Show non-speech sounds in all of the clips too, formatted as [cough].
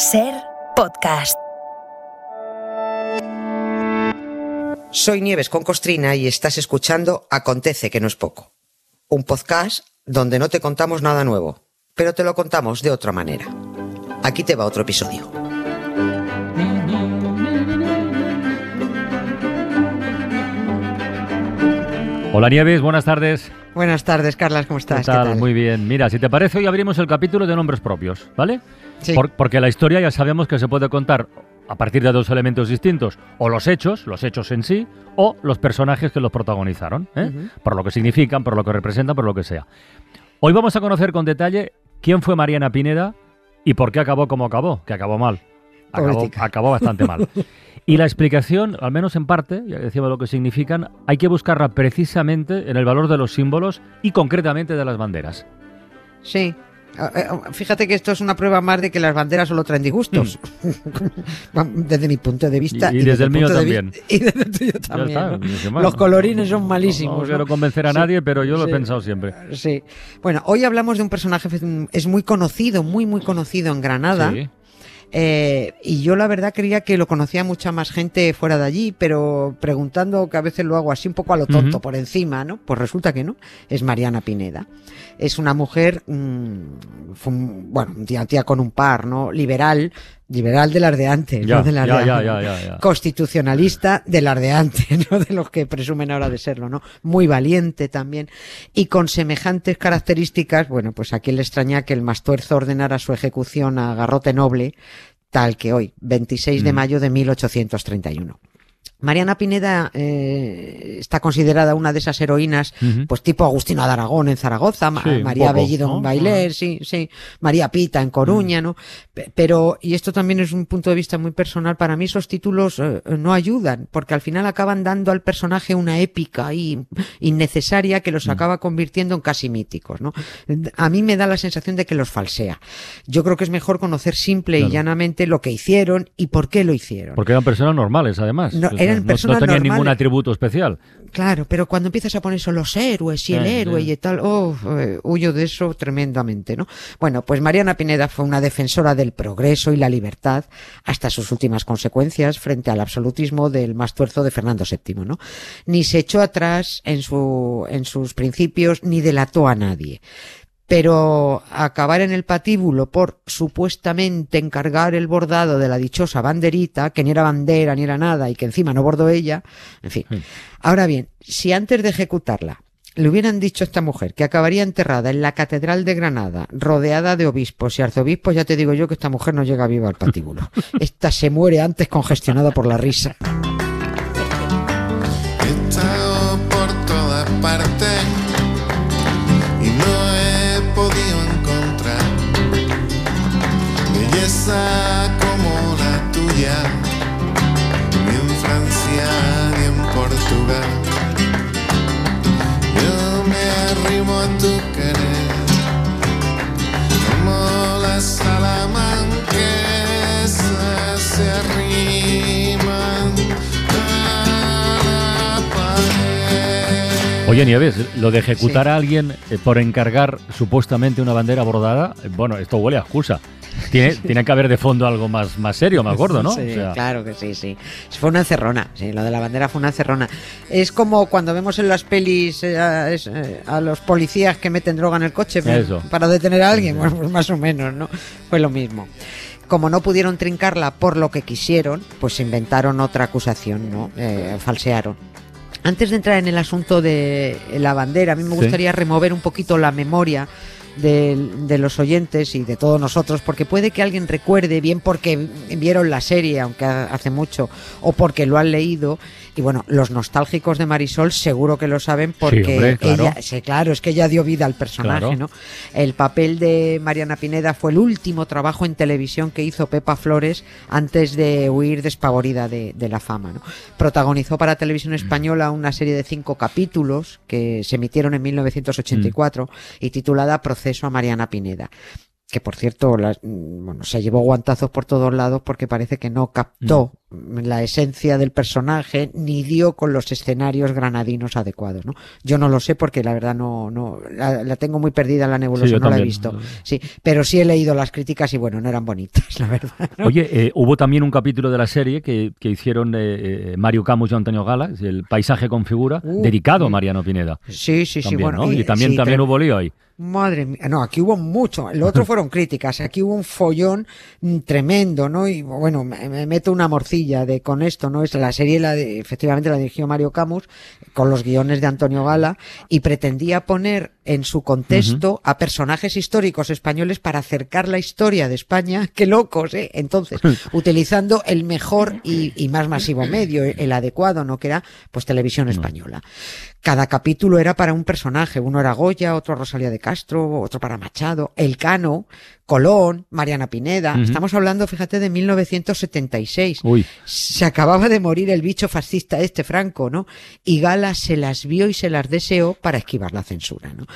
Ser podcast. Soy Nieves con Costrina y estás escuchando Acontece que no es poco. Un podcast donde no te contamos nada nuevo, pero te lo contamos de otra manera. Aquí te va otro episodio. Hola Nieves, buenas tardes. Buenas tardes, Carlas, ¿cómo estás? ¿Qué tal? Muy bien. Mira, si te parece, hoy abrimos el capítulo de nombres propios, ¿vale? Sí. Por- porque la historia ya sabemos que se puede contar a partir de dos elementos distintos, o los hechos, los hechos en sí, o los personajes que los protagonizaron, ¿eh? Por lo que significan, por lo que representan, por lo que sea. Hoy vamos a conocer con detalle quién fue Mariana Pineda y por qué acabó como acabó, que acabó mal. Acabó, acabó bastante mal. [laughs] Y la explicación, al menos en parte, ya decíamos lo que significan, hay que buscarla precisamente en el valor de los símbolos y concretamente de las banderas. Sí. Ah, eh, Fíjate que esto es una prueba más de que las banderas solo traen disgustos. [laughs] desde mi punto de vista. Mm. Y- y desde el mío también. [laughs] Y desde el tuyo también. está, ¿no? ni que más. Los colorines son malísimos. No, ¿no? quiero convencer a Sí. nadie, pero yo lo he pensado siempre. Sí. Bueno, hoy hablamos de un personaje que es muy conocido, muy, muy conocido en Granada. Sí. Eh, y yo la verdad creía que lo conocía mucha más gente fuera de allí, pero preguntando, que a veces lo hago así un poco a lo tonto por encima, ¿no? Pues resulta que no. Es Mariana Pineda. Es una mujer, mm, fue un- bueno, tía, tía con un par, ¿no? Liberal, liberal de las de antes, Ya, no de las ya, de ya. Constitucionalista de las de antes, ¿no? De los que presumen ahora de serlo, ¿no? Muy valiente también. Y con semejantes características, bueno, pues a quién le extraña que el Mastuerzo ordenara su ejecución a garrote noble, tal que hoy, 26 de Mm. mayo de 1831. Mariana Pineda eh, está considerada una de esas heroínas, pues tipo Agustina de Aragón en Zaragoza, Sí, María poco, Bellido ¿no? en Bailer, sí, sí, María Pita en Coruña, ¿no? Pe- Pero, y esto también es un punto de vista muy personal, para mí esos títulos eh, no ayudan, porque al final acaban dando al personaje una épica y innecesaria que los acaba convirtiendo en casi míticos, ¿no? A mí me da la sensación de que los falsea. Yo creo que es mejor conocer simple Claro. y llanamente lo que hicieron y por qué lo hicieron. Porque eran personas normales, además. No, eran personas no tenían ningún atributo especial. Claro, pero cuando empiezas a poner eso los héroes y el Eh, héroe eh. y tal, oh, eh, huyo de eso tremendamente, ¿no? Bueno, pues Mariana Pineda fue una defensora del progreso y la libertad hasta sus últimas consecuencias frente al absolutismo del más tuerzo de Fernando VII, ¿no? Ni se echó atrás en su, en sus principios ni delató a nadie. Pero acabar en el patíbulo por supuestamente encargar el bordado de la dichosa banderita, que ni era bandera ni era nada y que encima no bordó ella, en fin. Sí. Ahora bien, si antes de ejecutarla le hubieran dicho a esta mujer que acabaría enterrada en la Catedral de Granada, rodeada de obispos y arzobispos, ya te digo yo que esta mujer no llega viva al patíbulo. [laughs] Esta se muere antes congestionada por la risa. He estado por todas partes Oye, Nieves, lo de ejecutar Sí. a alguien eh, por encargar supuestamente una bandera bordada, eh, bueno, esto huele a excusa. Tiene, [laughs] tiene que haber de fondo algo más, más serio, me acuerdo, ¿no? Sí, O sea, claro que sí, sí. Fue una encerrona, sí, lo de la bandera fue una encerrona. Es como cuando vemos en las pelis eh, a, es, a los policías que meten droga en el coche Eso. para detener a alguien, bueno, pues más o menos, ¿no? Fue lo mismo. Como no pudieron trincarla por lo que quisieron, pues inventaron otra acusación, ¿no? Eh, falsearon. Antes de entrar en el asunto de la bandera, a mí me Sí. gustaría remover un poquito la memoria de, de los oyentes y de todos nosotros, porque puede que alguien recuerde, bien porque vieron la serie, aunque ha- hace mucho, o porque lo han leído. Y bueno, los nostálgicos de Marisol seguro que lo saben porque hombre, claro. ella, sí, claro, es que ella dio vida al personaje, Claro. ¿no? El papel de Mariana Pineda fue el último trabajo en televisión que hizo Pepa Flores antes de huir despavorida de, de la fama, ¿no? Protagonizó para Televisión Española una serie de cinco capítulos que se emitieron en 1984 y titulada Proceso a Mariana Pineda. Que por cierto las- mm, bueno, se llevó guantazos por todos lados porque parece que no captó la esencia del personaje ni dio con los escenarios granadinos adecuados. ¿no? Yo no lo sé porque la verdad no, no la, la tengo muy perdida en la nebulosa, Sí, no la he visto. Sí, pero sí he leído las críticas y bueno, no eran bonitas, [laughs] la verdad. ¿no? Oye, eh, hubo también un capítulo de la serie que, que hicieron eh, eh, Mario Camus y Antonio Gala, el paisaje con figura, Uh, dedicado a. Mariano Pineda. Sí, sí, sí, bueno. ¿no? Y, también, sí, también hubo lío ahí. Madre mía, no, aquí hubo mucho. El otro [laughs] fueron críticas, aquí hubo un follón mm, tremendo, ¿no? Y bueno, me, me meto una morcilla de con esto, ¿no? Es la serie, la de- efectivamente la dirigió Mario Camus, con los guiones de Antonio Gala, y pretendía poner en su contexto a personajes históricos españoles para acercar la historia de España. [laughs] ¡Qué locos, eh! Entonces, [laughs] utilizando el mejor y, y más masivo medio, el adecuado, ¿no? Que era, pues, televisión española. Cada capítulo era para un personaje. Uno era Goya, otro Rosalía de Castro, otro para Machado, Elcano, Colón, Mariana Pineda. Estamos hablando, fíjate, de 1976. Uy, Se acababa de morir el bicho fascista este Franco, ¿no? Y Gala se las vio y se las deseó para esquivar la censura, ¿no?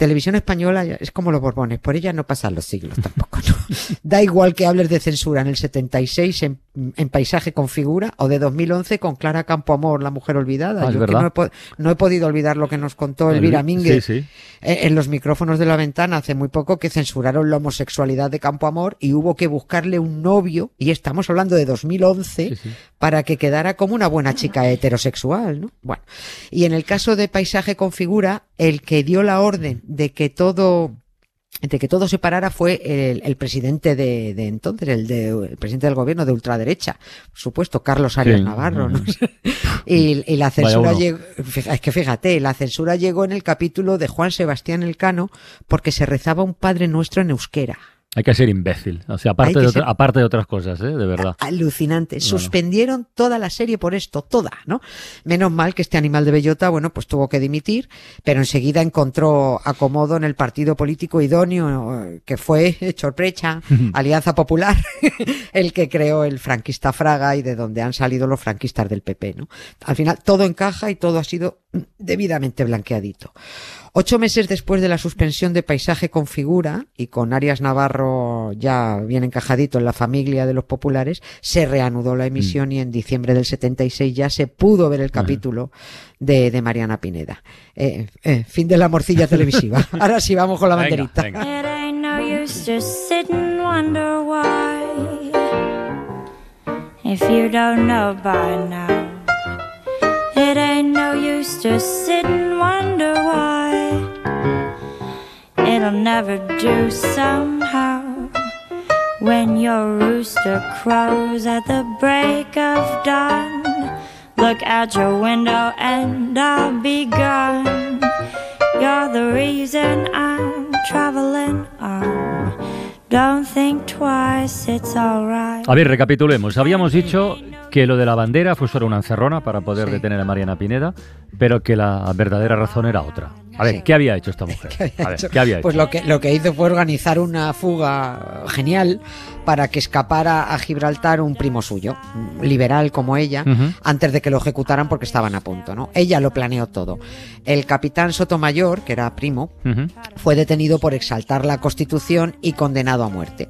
Televisión española es como los Borbones, por ella no pasan los siglos tampoco, ¿no? [laughs] Da igual que hables de censura en el 76 en, en Paisaje con figura o de 2011 con Clara Campoamor, La mujer olvidada. Ah, Yo que no, he, no he podido olvidar lo que nos contó Elvira el- Mínguez Sí, sí. en los micrófonos de la ventana hace muy poco que censuraron la homosexualidad de Campo Amor y hubo que buscarle un novio, y estamos hablando de 2011, Sí, sí. para que quedara como una buena chica heterosexual, ¿no? Bueno, y en el caso de Paisaje con figura, el que dio la orden de que todo de que todo se parara fue el, el presidente de, de entonces, el, de, el presidente del gobierno de ultraderecha, por supuesto, Carlos Arias Sí. Navarro, ¿no? [laughs] y, y la censura llegó, es que fíjate, la censura llegó en el capítulo de Juan Sebastián Elcano porque se rezaba un Padre Nuestro en euskera. Hay que ser imbécil. O sea, aparte, de, otra- ser- aparte de otras cosas, ¿eh? De verdad. Alucinante. Suspendieron toda la serie por esto, toda, ¿no? Menos mal que este animal de bellota, bueno, pues tuvo que dimitir, pero enseguida encontró acomodo en el partido político idóneo, que fue [laughs] Sorprecha, Alianza Popular, [laughs] el que creó el franquista Fraga y de donde han salido los franquistas del PP, ¿no? Al final todo encaja y todo ha sido debidamente blanqueadito. Ocho meses después de la suspensión de Paisaje con figura y con Arias Navarro ya bien encajadito en la familia de los populares, se reanudó la emisión y en diciembre del 76 ya se pudo ver el capítulo de, de Mariana Pineda. Eh, eh, fin de la morcilla televisiva. [laughs] Ahora sí vamos con la Venga, banderita. venga. It ain't no use just sit and wonder why. If you don't know by now, it ain't no use just sit and wonder why. It'll never do somehow when your rooster crows at the break of dawn. Look out your window and I'll be gone. You're the reason I'm traveling on. Don't think twice, it's alright. A ver, recapitulemos. Habíamos dicho que lo de la bandera fue solo una encerrona para poder Sí. detener a Mariana Pineda, pero que la verdadera razón era otra. A ver, Sí. ¿qué había hecho esta [laughs] mujer? ¿Qué había a ver, hecho? ¿qué había hecho? Pues lo que, lo que hizo fue organizar una fuga genial para que escapara a Gibraltar un primo suyo, liberal como ella, antes de que lo ejecutaran porque estaban a punto, ¿no? Ella lo planeó todo. El capitán Sotomayor, que era primo, fue detenido por exaltar la Constitución y condenado a muerte.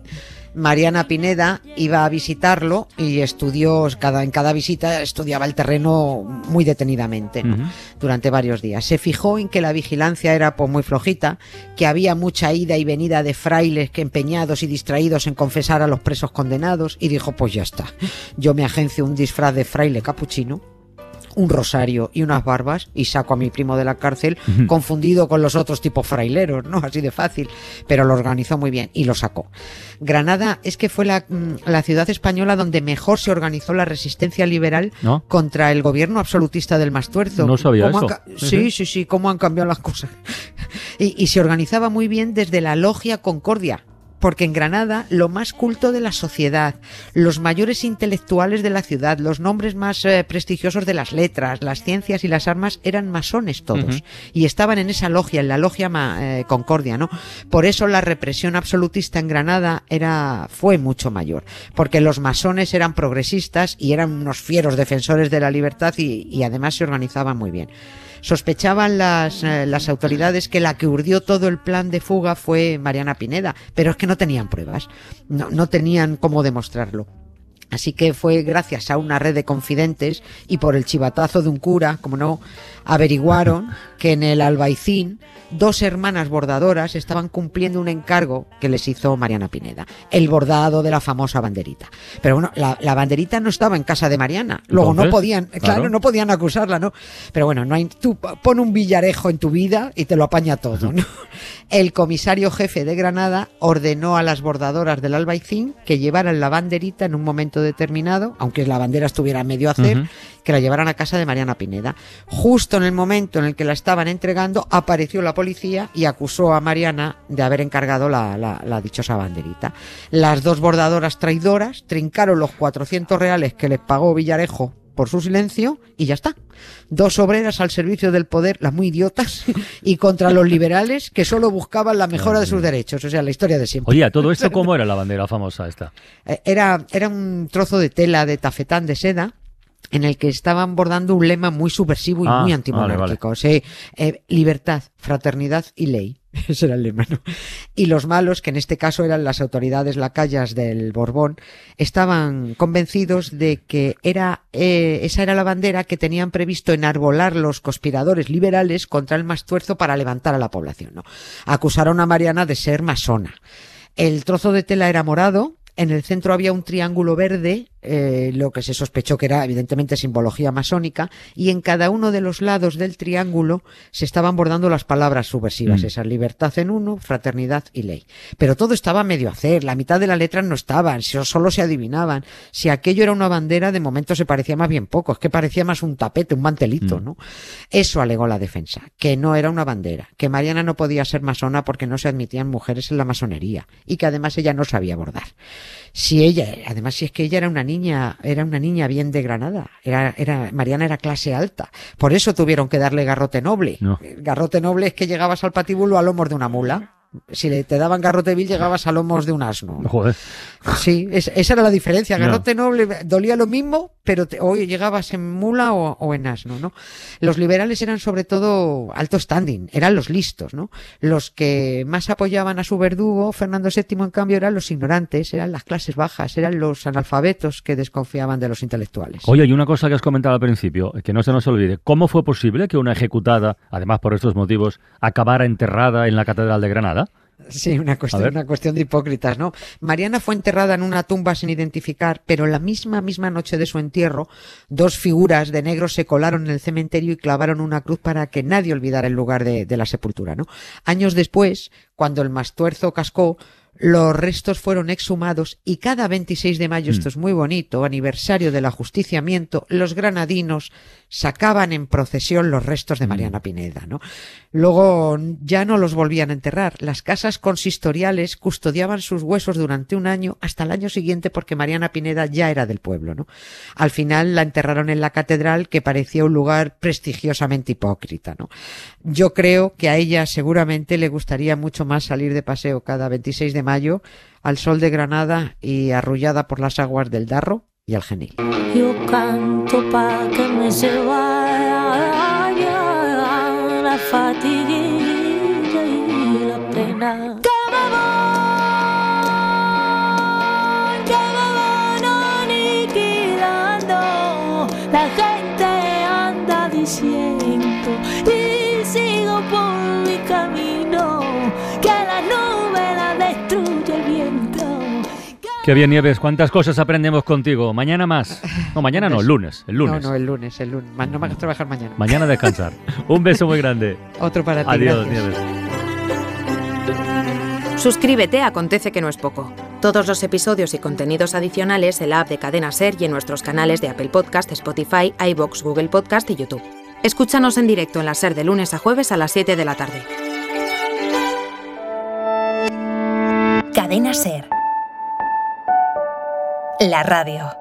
Mariana Pineda iba a visitarlo y estudió, cada, en cada visita estudiaba el terreno muy detenidamente ¿no? Durante varios días. Se fijó en que la vigilancia era pues, muy flojita, que había mucha ida y venida de frailes que empeñados y distraídos en confesar a los presos condenados y dijo pues ya está, yo me agencio un disfraz de fraile capuchino un rosario y unas barbas y saco a mi primo de la cárcel confundido con los otros tipos fraileros, ¿no? Así de fácil. Pero lo organizó muy bien y lo sacó. Granada es que fue la, mm, la ciudad española donde mejor se organizó la resistencia liberal ¿No? contra el gobierno absolutista del Mastuerzo. No sabía ¿Cómo han eso. Sí, Sí, sí. sí, sí, cómo han cambiado las cosas. [laughs] Y, y se organizaba muy bien desde la logia Concordia. Porque en Granada lo más culto de la sociedad, los mayores intelectuales de la ciudad, los nombres más eh, prestigiosos de las letras, las ciencias y las armas eran masones todos. Y estaban en esa logia, en la logia ma- eh, Concordia, ¿no? Por eso la represión absolutista en Granada era, fue mucho mayor. Porque los masones eran progresistas y eran unos fieros defensores de la libertad y, y además se organizaban muy bien. Sospechaban las, eh, las autoridades que la que urdió todo el plan de fuga fue Mariana Pineda, pero es que no tenían pruebas, no, no tenían cómo demostrarlo. Así que fue gracias a una red de confidentes y por el chivatazo de un cura, como no, averiguaron que en el Albaicín dos hermanas bordadoras estaban cumpliendo un encargo que les hizo Mariana Pineda, el bordado de la famosa banderita. Pero bueno, la, la banderita no estaba en casa de Mariana, luego no podían, claro, claro. no podían acusarla, ¿no? Pero bueno, no hay, tú pon un villarejo en tu vida y te lo apaña todo, ¿no? El comisario jefe de Granada ordenó a las bordadoras del Albaicín que llevaran la banderita en un momento determinado, aunque la bandera estuviera a medio hacer, Ujú. que la llevaran a casa de Mariana Pineda. Justo en el momento en el que la estaban entregando, apareció la policía y acusó a Mariana de haber encargado la, la- la dichosa banderita. Las dos bordadoras traidoras trincaron los 400 reales que les pagó Villarejo por su silencio y ya está. Dos obreras al servicio del poder, las muy idiotas, [laughs] y contra los liberales que solo buscaban la mejora de sus derechos. O sea, la historia de siempre. Oye, ¿a todo esto cómo era la bandera famosa esta? Eh, Era, era un trozo de tela de tafetán de seda en el que estaban bordando un lema muy subversivo y Ah, muy vale, antimonárquico. Sí, eh, libertad, fraternidad y ley. [laughs] Ese era el lema, ¿no? Y los malos, que en este caso eran las autoridades lacayas del Borbón, estaban convencidos de que era eh, esa era la bandera que tenían previsto enarbolar los conspiradores liberales contra el Mastuerzo para levantar a la población, ¿no? Acusaron a Mariana de ser masona. El trozo de tela era morado, en el centro había un triángulo verde, eh, lo que se sospechó que era evidentemente simbología masónica, y en cada uno de los lados del triángulo se estaban bordando las palabras subversivas, Mm. esas libertad en uno, fraternidad y ley. Pero todo estaba a medio hacer, la mitad de la letra no estaban, solo se adivinaban. Si aquello era una bandera, de momento se parecía más bien poco, es que parecía más un tapete, un mantelito, Mm. ¿no? Eso alegó la defensa, que no era una bandera, que Mariana no podía ser masona porque no se admitían mujeres en la masonería y que además ella no sabía bordar. Si ella, además si es que ella era una niña, era una niña bien de Granada, era, era, Mariana era clase alta, por eso tuvieron que darle garrote noble. No. El Garrote noble es que llegabas al patíbulo a lomos de una mula. Si le, te daban garrote vil, llegabas a lomos de un asno. Joder. Sí, es- esa era la diferencia. No. Garrote noble dolía lo mismo, pero te- hoy llegabas en mula o, o en asno, ¿no? Los liberales eran sobre todo alto standing, eran los listos, ¿no? Los que más apoyaban a su verdugo, Fernando VII, en cambio, eran los ignorantes, eran las clases bajas, eran los analfabetos que desconfiaban de los intelectuales. Oye, y una cosa que has comentado al principio, que no se nos olvide. ¿Cómo fue posible que una ejecutada, además por estos motivos, acabara enterrada en la Catedral de Granada? Sí, una cuestión, una cuestión de hipócritas, ¿no? Mariana fue enterrada en una tumba sin identificar, pero la misma, misma noche de su entierro, dos figuras de negro se colaron en el cementerio y clavaron una cruz para que nadie olvidara el lugar de, de la sepultura, ¿no? Años después, cuando el mastuerzo cascó, los restos fueron exhumados y cada 26 de mayo, esto es muy bonito, aniversario del ajusticiamiento, los granadinos sacaban en procesión los restos de Mariana Pineda, ¿no? Luego ya no los volvían a enterrar. Las casas consistoriales custodiaban sus huesos durante un año hasta el año siguiente porque Mariana Pineda ya era del pueblo, ¿no? Al final la enterraron en la catedral que parecía un lugar prestigiosamente hipócrita, ¿no? Yo creo que a ella seguramente le gustaría mucho más salir de paseo cada 26 de mayo al sol de Granada y arrullada por las aguas del Darro y el Genil. Yo canto pa' que me se vaya la fatiguilla y la pena. La gente anda diciendo Qué bien, Nieves, cuántas cosas aprendemos contigo. Mañana más. No, mañana no, el lunes. El lunes. No, no, el lunes, el lunes. No me hagas trabajar mañana. Mañana descansar. [laughs] Un beso muy grande. Otro para ti. Adiós, gracias. Nieves. Suscríbete Acontece que no es poco. Todos los episodios y contenidos adicionales en la app de Cadena Ser y en nuestros canales de Apple Podcast, Spotify, iBox, Google Podcast y YouTube. Escúchanos en directo en la Ser de lunes a jueves a las 7 de la tarde. Cadena Ser. La radio.